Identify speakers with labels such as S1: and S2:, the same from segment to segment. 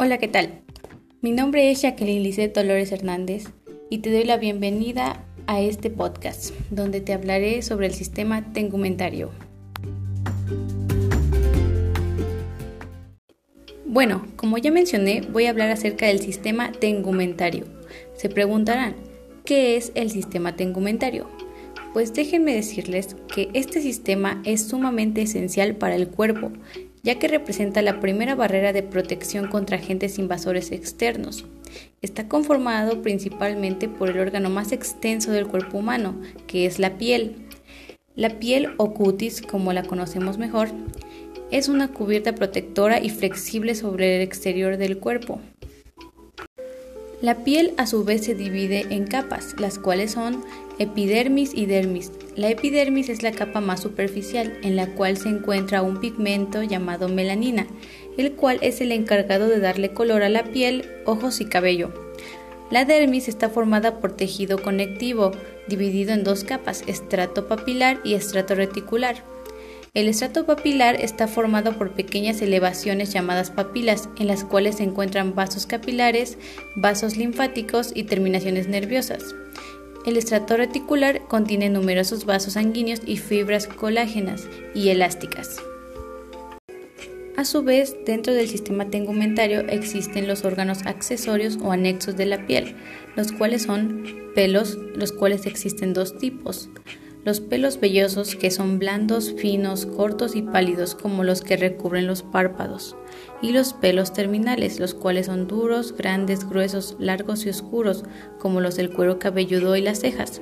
S1: Hola, ¿qué tal? Mi nombre es Jacqueline Lisset Dolores Hernández y te doy la bienvenida a este podcast, donde te hablaré sobre el sistema tegumentario. Bueno, como ya mencioné, voy a hablar acerca del sistema tegumentario. Se preguntarán, ¿qué es el sistema tegumentario? Pues déjenme decirles que este sistema es sumamente esencial para el cuerpo, ya que representa la primera barrera de protección contra agentes invasores externos. Está conformado principalmente por el órgano más extenso del cuerpo humano, que es la piel. La piel o cutis, como la conocemos mejor, es una cubierta protectora y flexible sobre el exterior del cuerpo. La piel a su vez se divide en capas, las cuales son epidermis y dermis. La epidermis es la capa más superficial, en la cual se encuentra un pigmento llamado melanina, el cual es el encargado de darle color a la piel, ojos y cabello. La dermis está formada por tejido conectivo, dividido en dos capas, estrato papilar y estrato reticular. El estrato papilar está formado por pequeñas elevaciones llamadas papilas, en las cuales se encuentran vasos capilares, vasos linfáticos y terminaciones nerviosas. El estrato reticular contiene numerosos vasos sanguíneos y fibras colágenas y elásticas. A su vez, dentro del sistema tegumentario existen los órganos accesorios o anexos de la piel, los cuales son pelos, los cuales existen dos tipos. Los pelos vellosos que son blandos, finos, cortos y pálidos como los que recubren los párpados. Y los pelos terminales, los cuales son duros, grandes, gruesos, largos y oscuros como los del cuero cabelludo y las cejas.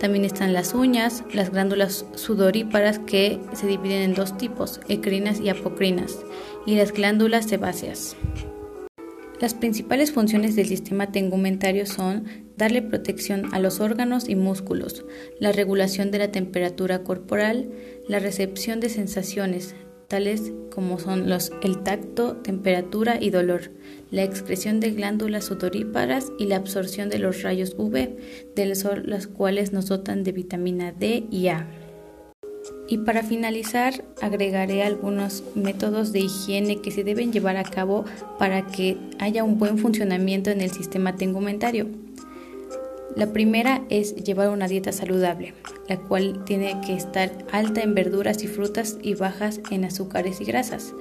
S1: También están las uñas, las glándulas sudoríparas que se dividen en dos tipos, ecrinas y apocrinas, y las glándulas sebáceas. Las principales funciones del sistema tegumentario son darle protección a los órganos y músculos, la regulación de la temperatura corporal, la recepción de sensaciones, tales como son los, el tacto, temperatura y dolor, la excreción de glándulas sudoríparas y la absorción de los rayos UV, de las cuales nos dotan de vitamina D y A. Y para finalizar, agregaré algunos métodos de higiene que se deben llevar a cabo para que haya un buen funcionamiento en el sistema tegumentario. La primera es llevar una dieta saludable, la cual tiene que estar alta en verduras y frutas y bajas en azúcares y grasas.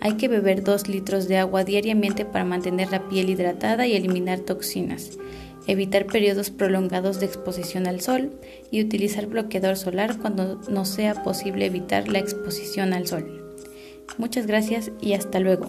S1: Hay que beber 2 litros de agua diariamente para mantener la piel hidratada y eliminar toxinas. Evitar periodos prolongados de exposición al sol y utilizar bloqueador solar cuando no sea posible evitar la exposición al sol. Muchas gracias y hasta luego.